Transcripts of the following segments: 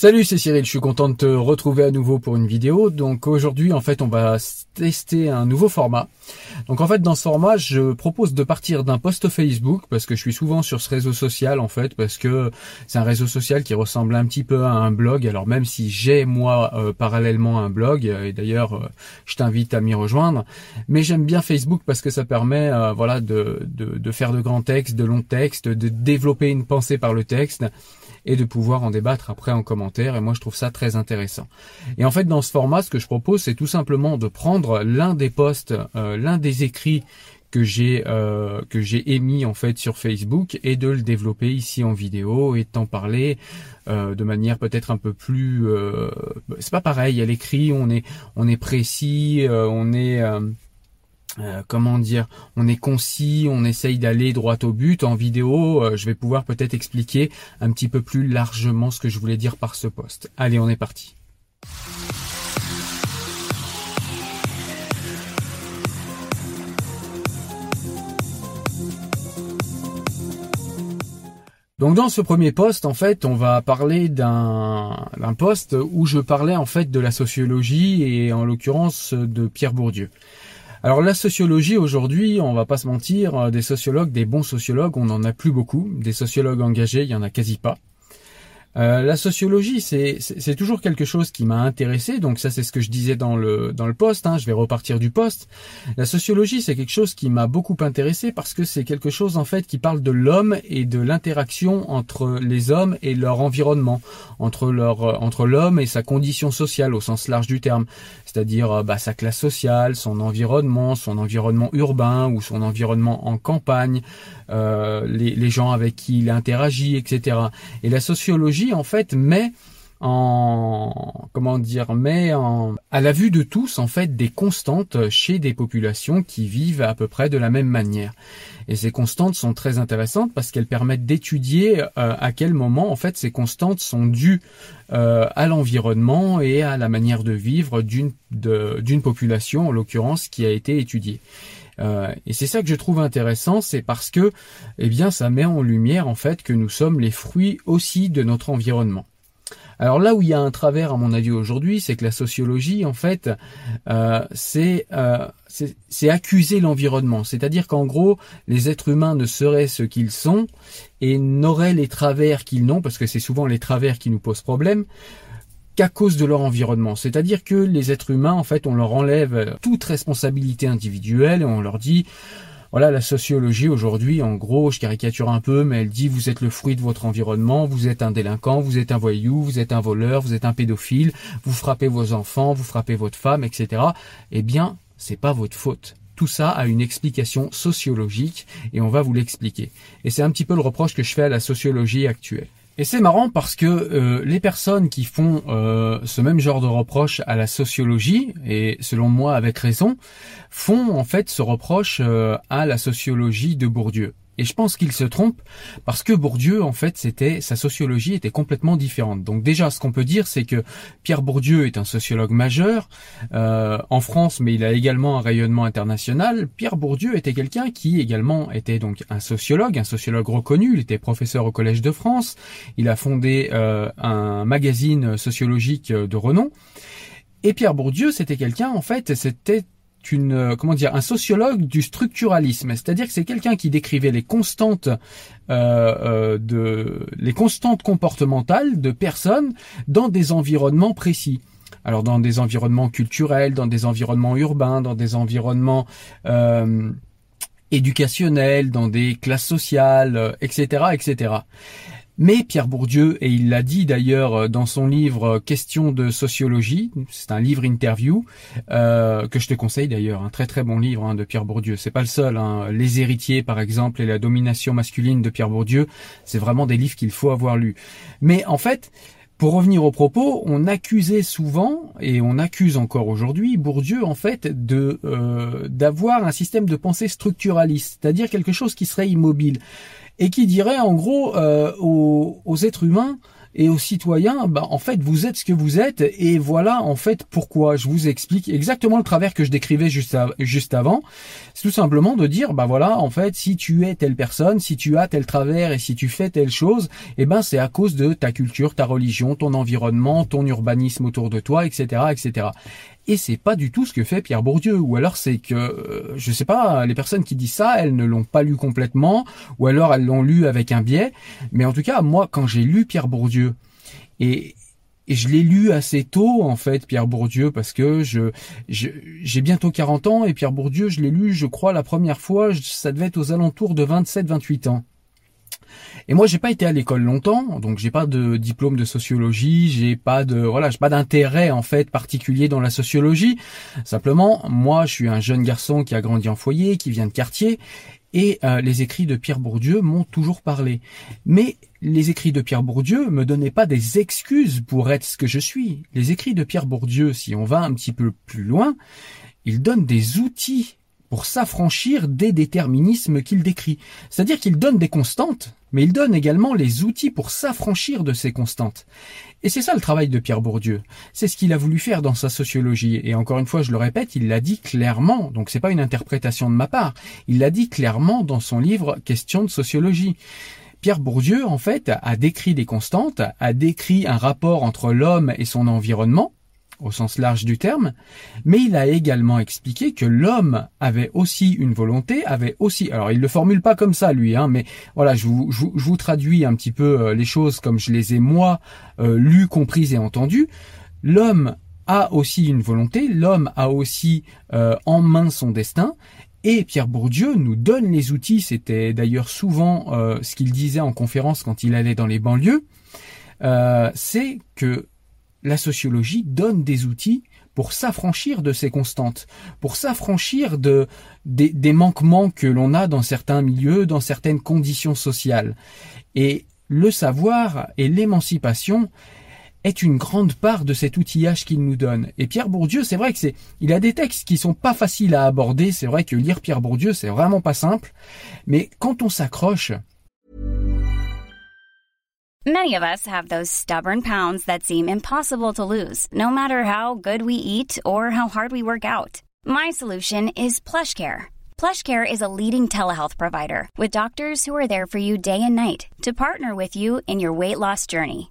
Salut, c'est Cyril, je suis content de te retrouver à nouveau pour une vidéo. Donc aujourd'hui, en fait, on va tester un nouveau format. Donc en fait, dans ce format, je propose de partir d'un post Facebook parce que je suis souvent sur ce réseau social en fait parce que c'est un réseau social qui ressemble un petit peu à un blog. Alors même si j'ai moi euh, parallèlement un blog et d'ailleurs euh, je t'invite à m'y rejoindre, mais j'aime bien Facebook parce que ça permet euh, voilà de faire de grands textes, de longs textes, de développer une pensée par le texte et de pouvoir en débattre après en commentaire. Et moi, je trouve ça très intéressant. Et en fait, dans ce format, ce que je propose, c'est tout simplement de prendre l'un des posts, euh, l'un des écrits que j'ai euh, que j'ai émis en fait sur Facebook et de le développer ici en vidéo et de t'en parler euh, de manière peut-être un peu plus c'est pas pareil à l'écrit on est on est précis on est euh, comment dire, on est concis, on essaye d'aller droit au but. En vidéo, euh, je vais pouvoir peut-être expliquer un petit peu plus largement ce que je voulais dire par ce poste. Allez, on est parti. Donc dans ce premier poste, en fait, on va parler d'un poste où je parlais en fait de la sociologie et en l'occurrence de Pierre Bourdieu. Alors la sociologie aujourd'hui, on va pas se mentir, euh, des sociologues, des bons sociologues, on n'en a plus beaucoup. Des sociologues engagés, il y en a quasi pas. Euh, la sociologie, c'est toujours quelque chose qui m'a intéressé. Donc ça, c'est ce que je disais dans le dans le poste. Hein, je vais repartir du poste. La sociologie, c'est quelque chose qui m'a beaucoup intéressé parce que c'est quelque chose en fait qui parle de l'homme et de l'interaction entre les hommes et leur environnement, entre leur euh, entre l'homme et sa condition sociale au sens large du terme, c'est-à-dire euh, bah, sa classe sociale, son environnement, son environnement urbain ou son environnement en campagne, euh, les, les gens avec qui il interagit, etc. Et la sociologie en fait met en comment dire met en à la vue de tous en fait des constantes chez des populations qui vivent à peu près de la même manière. Et ces constantes sont très intéressantes parce qu'elles permettent d'étudier euh, à quel moment en fait ces constantes sont dues euh, à l'environnement et à la manière de vivre d'une d'une population en l'occurrence qui a été étudiée. Euh, et c'est ça que je trouve intéressant, c'est parce que, eh bien, ça met en lumière en fait que nous sommes les fruits aussi de notre environnement. Alors là où il y a un travers à mon avis aujourd'hui, c'est que la sociologie, en fait, euh, euh c'est accuser l'environnement. C'est-à-dire qu'en gros, les êtres humains ne seraient ce qu'ils sont et n'auraient les travers qu'ils n'ont, parce que c'est souvent les travers qui nous posent problème, qu'à cause de leur environnement. C'est-à-dire que les êtres humains, en fait, on leur enlève toute responsabilité individuelle et on leur dit, voilà, la sociologie aujourd'hui, en gros, je caricature un peu, mais elle dit vous êtes le fruit de votre environnement, vous êtes un délinquant, vous êtes un voyou, vous êtes un voleur, vous êtes un pédophile, vous frappez vos enfants, vous frappez votre femme, etc. Eh bien, c'est pas votre faute. Tout ça a une explication sociologique et on va vous l'expliquer. Et c'est un petit peu le reproche que je fais à la sociologie actuelle. Et c'est marrant parce que euh, les personnes qui font euh, ce même genre de reproche à la sociologie, et selon moi avec raison, font en fait ce reproche euh, à la sociologie de Bourdieu. Et je pense qu'il se trompe parce que Bourdieu, en fait, c'était sa sociologie était complètement différente. Donc déjà, ce qu'on peut dire, c'est que Pierre Bourdieu est un sociologue majeur euh, en France, mais il a également un rayonnement international. Pierre Bourdieu était quelqu'un qui également était donc un sociologue, un sociologue reconnu. Il était professeur au Collège de France. Il a fondé euh, un magazine sociologique de renom. Et Pierre Bourdieu, c'était quelqu'un, en fait, c'était une euh, comment dire un sociologue du structuralisme, c'est-à-dire que c'est quelqu'un qui décrivait les constantes euh, euh, de les constantes comportementales de personnes dans des environnements précis. Alors dans des environnements culturels, dans des environnements urbains, dans des environnements éducationnels, dans des classes sociales, etc., etc. Mais Pierre Bourdieu, et il l'a dit d'ailleurs euh, dans son livre euh, Questions de sociologie, c'est un livre interview euh, que je te conseille d'ailleurs, un très très bon livre hein, de Pierre Bourdieu. C'est pas le seul. Hein. Les héritiers par exemple et la domination masculine de Pierre Bourdieu, c'est vraiment des livres qu'il faut avoir lus. Mais en fait, pour revenir au propos, on accusait souvent et on accuse encore aujourd'hui Bourdieu en fait de d'avoir un système de pensée structuraliste, c'est-à-dire quelque chose qui serait immobile et qui dirait en gros euh, aux, aux, êtres humains et aux citoyens, bah, en fait, vous êtes ce que vous êtes, et voilà, en fait, pourquoi. Je vous explique exactement le travers que je décrivais juste, juste avant. C'est tout simplement de dire, bah voilà, en fait, si tu es telle personne, si tu as tel travers et si tu fais telle chose, eh ben, c'est à cause de ta culture, ta religion, ton environnement, ton urbanisme autour de toi, etc., etc. Et c'est pas du tout ce que fait Pierre Bourdieu. Ou alors c'est que, euh, je sais pas, les personnes qui disent ça, elles ne l'ont pas lu complètement, ou alors elles l'ont lu avec un biais. Mais en tout cas, moi, quand j'ai lu Pierre Bourdieu, et, je l'ai lu assez tôt, en fait, Pierre Bourdieu, parce que j'ai bientôt 40 ans, et Pierre Bourdieu, je l'ai lu, je crois, la première fois, ça devait être aux alentours de 27-28 ans. Et moi, j'ai pas été à l'école longtemps, donc j'ai pas de diplôme de sociologie, j'ai pas de voilà, pas d'intérêt en fait particulier dans la sociologie. Simplement, moi, je suis un jeune garçon qui a grandi en foyer, qui vient de quartier, et euh, les écrits de Pierre Bourdieu m'ont toujours parlé. Mais les écrits de Pierre Bourdieu me donnaient pas des excuses pour être ce que je suis. Les écrits de Pierre Bourdieu, si on va un petit peu plus loin, ils donnent des outils pour s'affranchir des déterminismes qu'il décrit. C'est-à-dire qu'il donne des constantes, mais il donne également les outils pour s'affranchir de ces constantes. Et c'est ça le travail de Pierre Bourdieu. C'est ce qu'il a voulu faire dans sa sociologie. Et encore une fois, je le répète, il l'a dit clairement. Donc c'est pas une interprétation de ma part. Il l'a dit clairement dans son livre Question de sociologie. Pierre Bourdieu, en fait, a décrit des constantes, a décrit un rapport entre l'homme et son environnement, au sens large du terme, mais il a également expliqué que l'homme avait aussi une volonté, avait aussi, alors il le formule pas comme ça lui, hein, mais voilà, je vous, traduis un petit peu euh, les choses comme je les ai moi euh, lues, comprises et entendues. L'homme a aussi une volonté, l'homme a aussi euh, en main son destin, et Pierre Bourdieu nous donne les outils, c'était d'ailleurs souvent ce qu'il disait en conférence quand il allait dans les banlieues, c'est que la sociologie donne des outils pour s'affranchir de ces constantes, pour s'affranchir de, des, manquements que l'on a dans certains milieux, dans certaines conditions sociales. Et le savoir et l'émancipation est une grande part de cet outillage qu'il nous donne. Et Pierre Bourdieu, c'est vrai que c'est, il a des textes qui sont pas faciles à aborder. C'est vrai que lire Pierre Bourdieu, c'est vraiment pas simple. Mais quand on s'accroche, Many of us have those stubborn pounds that seem impossible to lose, no matter how good we eat or how hard we work out. My solution is PlushCare. PlushCare is a leading telehealth provider with doctors who are there for you day and night to partner with you in your weight loss journey.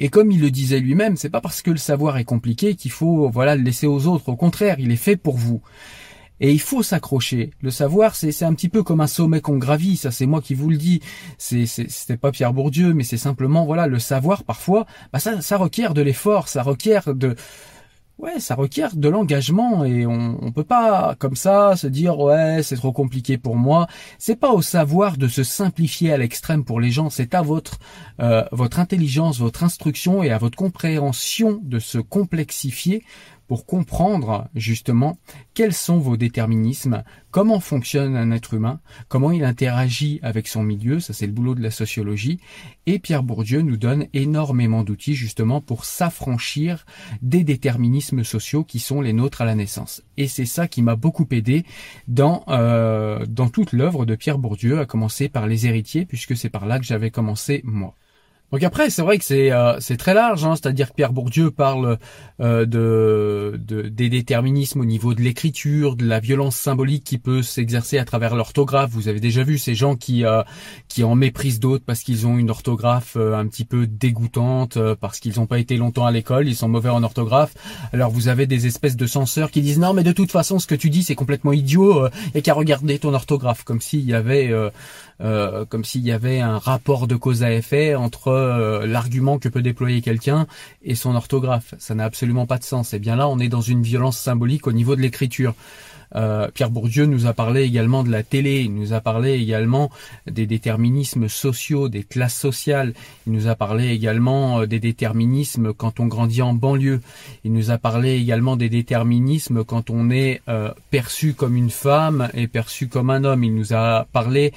Et comme il le disait lui-même, c'est pas parce que le savoir est compliqué qu'il faut voilà le laisser aux autres. Au contraire, il est fait pour vous. Et il faut s'accrocher. Le savoir, c'est un petit peu comme un sommet qu'on gravit. Ça, c'est moi qui vous le dis. C'était pas Pierre Bourdieu, mais c'est simplement voilà le savoir. Parfois, bah ça, ça requiert de l'effort, ça requiert de Ouais, ça requiert de l'engagement et on, on peut pas comme ça se dire ouais c'est trop compliqué pour moi. C'est pas au savoir de se simplifier à l'extrême pour les gens, c'est à votre euh, votre intelligence, votre instruction et à votre compréhension de se complexifier pour comprendre justement quels sont vos déterminismes, comment fonctionne un être humain, comment il interagit avec son milieu, ça c'est le boulot de la sociologie, et Pierre Bourdieu nous donne énormément d'outils justement pour s'affranchir des déterminismes sociaux qui sont les nôtres à la naissance. Et c'est ça qui m'a beaucoup aidé dans, euh, dans toute l'œuvre de Pierre Bourdieu, à commencer par les héritiers, puisque c'est par là que j'avais commencé moi. Donc après, c'est vrai que c'est euh, c'est très large, hein, c'est-à-dire que Pierre Bourdieu parle euh, de, de, des déterminismes au niveau de l'écriture, de la violence symbolique qui peut s'exercer à travers l'orthographe. Vous avez déjà vu ces gens qui euh, qui en méprisent d'autres parce qu'ils ont une orthographe un petit peu dégoûtante, parce qu'ils n'ont pas été longtemps à l'école, ils sont mauvais en orthographe. Alors vous avez des espèces de censeurs qui disent non mais de toute façon ce que tu dis c'est complètement idiot et qu'à regarder ton orthographe comme s'il y avait euh, comme s'il y avait un rapport de cause à effet entre euh, l'argument que peut déployer quelqu'un et son orthographe. Ça n'a absolument pas de sens. Et bien là, on est dans une violence symbolique au niveau de l'écriture. Euh, Pierre Bourdieu nous a parlé également de la télé, il nous a parlé également des déterminismes sociaux, des classes sociales, il nous a parlé également euh, des déterminismes quand on grandit en banlieue, il nous a parlé également des déterminismes quand on est euh, perçu comme une femme et perçu comme un homme, il nous a parlé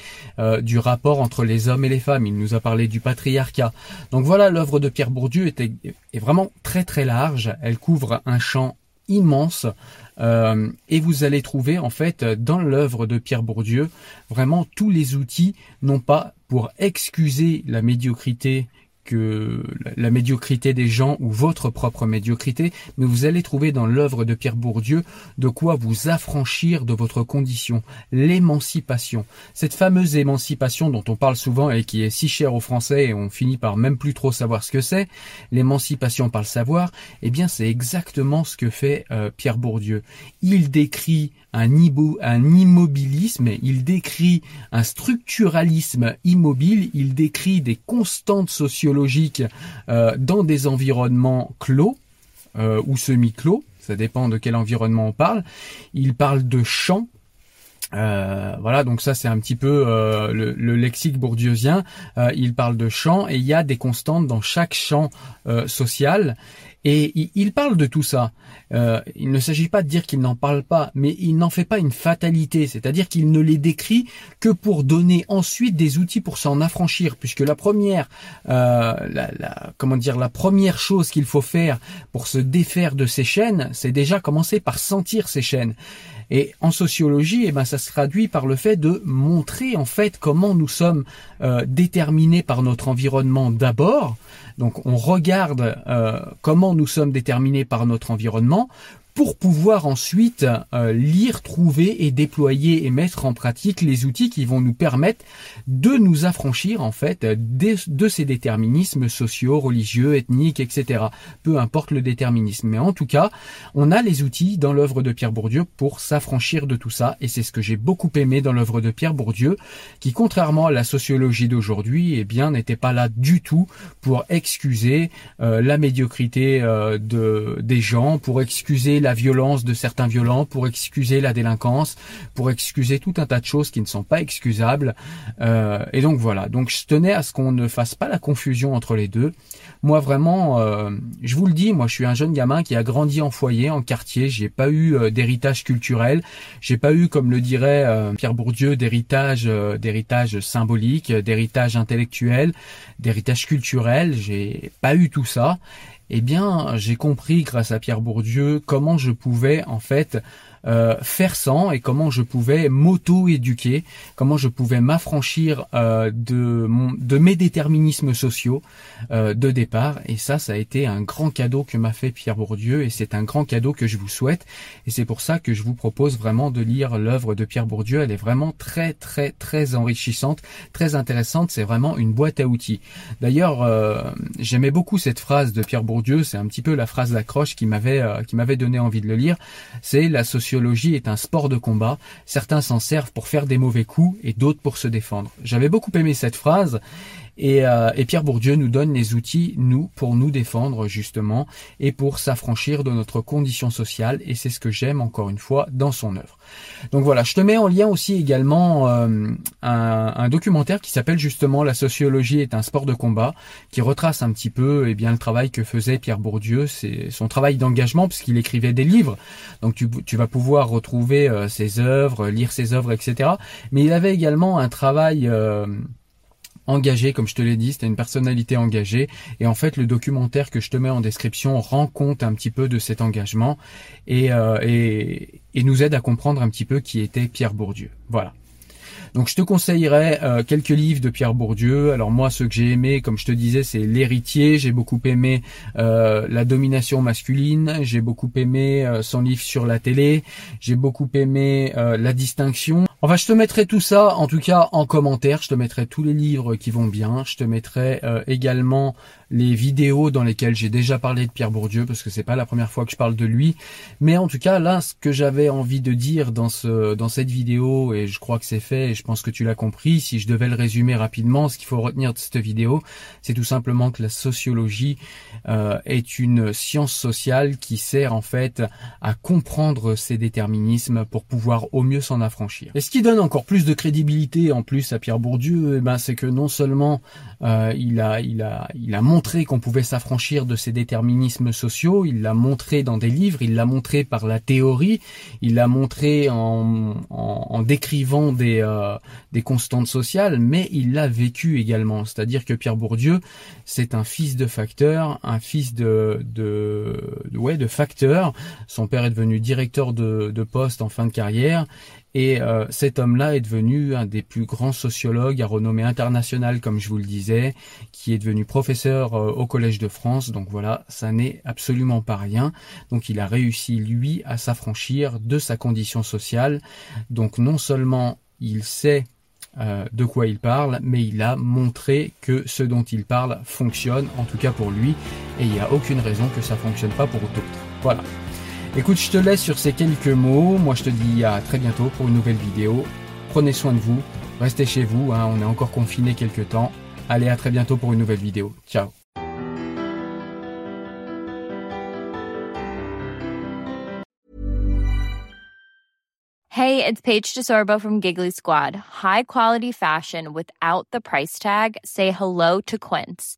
du rapport entre les hommes et les femmes, il nous a parlé du patriarcat. Donc voilà, l'œuvre de Pierre Bourdieu est, est vraiment très très large, elle couvre un champ immense euh, et vous allez trouver en fait dans l'œuvre de Pierre Bourdieu vraiment tous les outils, non pas pour excuser la médiocrité que la médiocrité des gens ou votre propre médiocrité, mais vous allez trouver dans l'œuvre de Pierre Bourdieu de quoi vous affranchir de votre condition, l'émancipation. Cette fameuse émancipation dont on parle souvent et qui est si chère aux Français et on finit par même plus trop savoir ce que c'est, l'émancipation par le savoir, eh bien c'est exactement ce que fait euh, Pierre Bourdieu. Il décrit un, un immobilisme, il décrit un structuralisme immobile, il décrit des constantes sociologiques euh, dans des environnements clos euh, ou semi-clos, ça dépend de quel environnement on parle. Il parle de champs, euh, voilà, donc ça c'est un petit peu le, le, lexique bourdieusien. il parle de champs et il y a des constantes dans chaque champ social. Et il parle de tout ça. Euh, il ne s'agit pas de dire qu'il n'en parle pas, mais il n'en fait pas une fatalité, c'est-à-dire qu'il ne les décrit que pour donner ensuite des outils pour s'en affranchir, puisque la première, euh, la, comment dire, la première chose qu'il faut faire pour se défaire de ces chaînes, c'est déjà commencer par sentir ces chaînes. Et en sociologie, eh ben, ça se traduit par le fait de montrer en fait comment nous sommes euh, déterminés par notre environnement d'abord, donc on regarde euh, comment nous sommes déterminés par notre environnement pour pouvoir ensuite euh, lire, trouver et déployer et mettre en pratique les outils qui vont nous permettre de nous affranchir en fait de, ces déterminismes sociaux, religieux, ethniques, etc. Peu importe le déterminisme. Mais en tout cas, on a les outils dans l'œuvre de Pierre Bourdieu pour s'affranchir de tout ça. Et c'est ce que j'ai beaucoup aimé dans l'œuvre de Pierre Bourdieu, qui contrairement à la sociologie d'aujourd'hui, eh bien n'était pas là du tout pour excuser euh, la médiocrité euh, de, des gens, pour excuser la violence de certains violents, pour excuser la délinquance, pour excuser tout un tas de choses qui ne sont pas excusables. Euh, et donc voilà, donc je tenais à ce qu'on ne fasse pas la confusion entre les deux. Moi vraiment, euh, je vous le dis, moi je suis un jeune gamin qui a grandi en foyer, en quartier, j'ai pas eu euh, d'héritage culturel, j'ai pas eu, comme le dirait Pierre Bourdieu, d'héritage, d'héritage symbolique, d'héritage intellectuel, d'héritage culturel, j'ai pas eu tout ça eh bien, j'ai compris grâce à Pierre Bourdieu comment je pouvais en fait euh, faire sans et comment je pouvais m'auto-éduquer, comment je pouvais m'affranchir euh, de, de mes déterminismes sociaux euh, de départ. Et ça, ça a été un grand cadeau que m'a fait Pierre Bourdieu et c'est un grand cadeau que je vous souhaite. Et c'est pour ça que je vous propose vraiment de lire l'œuvre de Pierre Bourdieu. Elle est vraiment très très très enrichissante, très intéressante. C'est vraiment une boîte à outils. D'ailleurs, j'aimais beaucoup cette phrase de Pierre Bourdieu. C'est un petit peu la phrase d'accroche qui m'avait qui m'avait donné envie de le lire. C'est la société est un sport de combat. Certains s'en servent pour faire des mauvais coups et d'autres pour se défendre. J'avais beaucoup aimé cette phrase euh, et, Pierre Bourdieu nous donne les outils, nous, pour nous défendre justement et pour s'affranchir de notre condition sociale. Et c'est ce que j'aime encore une fois dans son œuvre. Donc voilà, je te mets en lien aussi également euh, un, documentaire qui s'appelle justement La sociologie est un sport de combat, qui retrace un petit peu eh bien le travail que faisait Pierre Bourdieu, c'est son travail d'engagement puisqu'il écrivait des livres. Donc tu, tu vas pouvoir retrouver euh, ses œuvres, lire ses œuvres, etc. Mais il avait également un travail engagé, comme je te l'ai dit, c'était une personnalité engagée. Et en fait, le documentaire que je te mets en description rend compte un petit peu de cet engagement et, euh, et, et nous aide à comprendre un petit peu qui était Pierre Bourdieu. Voilà. Donc je te conseillerais euh, quelques livres de Pierre Bourdieu. Alors moi, ce que j'ai aimé, comme je te disais, c'est L'héritier. J'ai beaucoup aimé euh, La domination masculine. J'ai beaucoup aimé son livre sur la télé. J'ai beaucoup aimé La distinction. Enfin, je te mettrai tout ça, en tout cas, en commentaire. Je te mettrai tous les livres qui vont bien. Je te mettrai euh, également les vidéos dans lesquelles j'ai déjà parlé de Pierre Bourdieu parce que c'est pas la première fois que je parle de lui. Mais en tout cas, là, ce que j'avais envie de dire dans ce, dans cette vidéo, et je crois que c'est fait, et je pense que tu l'as compris, si je devais le résumer rapidement, ce qu'il faut retenir de cette vidéo, c'est tout simplement que la sociologie euh, est une science sociale qui sert en fait à comprendre ces déterminismes pour pouvoir au mieux s'en affranchir. Ce qui donne encore plus de crédibilité en plus à Pierre Bourdieu, eh ben, c'est que non seulement euh, il a, il a, il a montré qu'on pouvait s'affranchir de ces déterminismes sociaux. Il l'a montré dans des livres. Il l'a montré par la théorie. Il l'a montré en, en, décrivant des, euh, des constantes sociales, mais il l'a vécu également. C'est-à-dire que Pierre Bourdieu, c'est un fils de facteur, un fils de, de, ouais, de facteur. Son père est devenu directeur de, de poste en fin de carrière et euh, cet homme-là est devenu un des plus grands sociologues à renommée internationale, comme je vous le disais, qui est devenu professeur euh, au Collège de France. Donc voilà, ça n'est absolument pas rien. Donc il a réussi, lui, à s'affranchir de sa condition sociale. Donc non seulement il sait euh, de quoi il parle, mais il a montré que ce dont il parle fonctionne, en tout cas pour lui, et il n'y a aucune raison que ça fonctionne pas pour d'autres. Voilà. Écoute, je te laisse sur ces quelques mots. Moi, je te dis à très bientôt pour une nouvelle vidéo. Prenez soin de vous. Restez chez vous. Hein, on est encore confiné quelques temps. Allez, à très bientôt pour une nouvelle vidéo. Ciao. Hey, it's Paige DeSorbo from Giggly Squad. High quality fashion without the price tag. Say hello to Quince.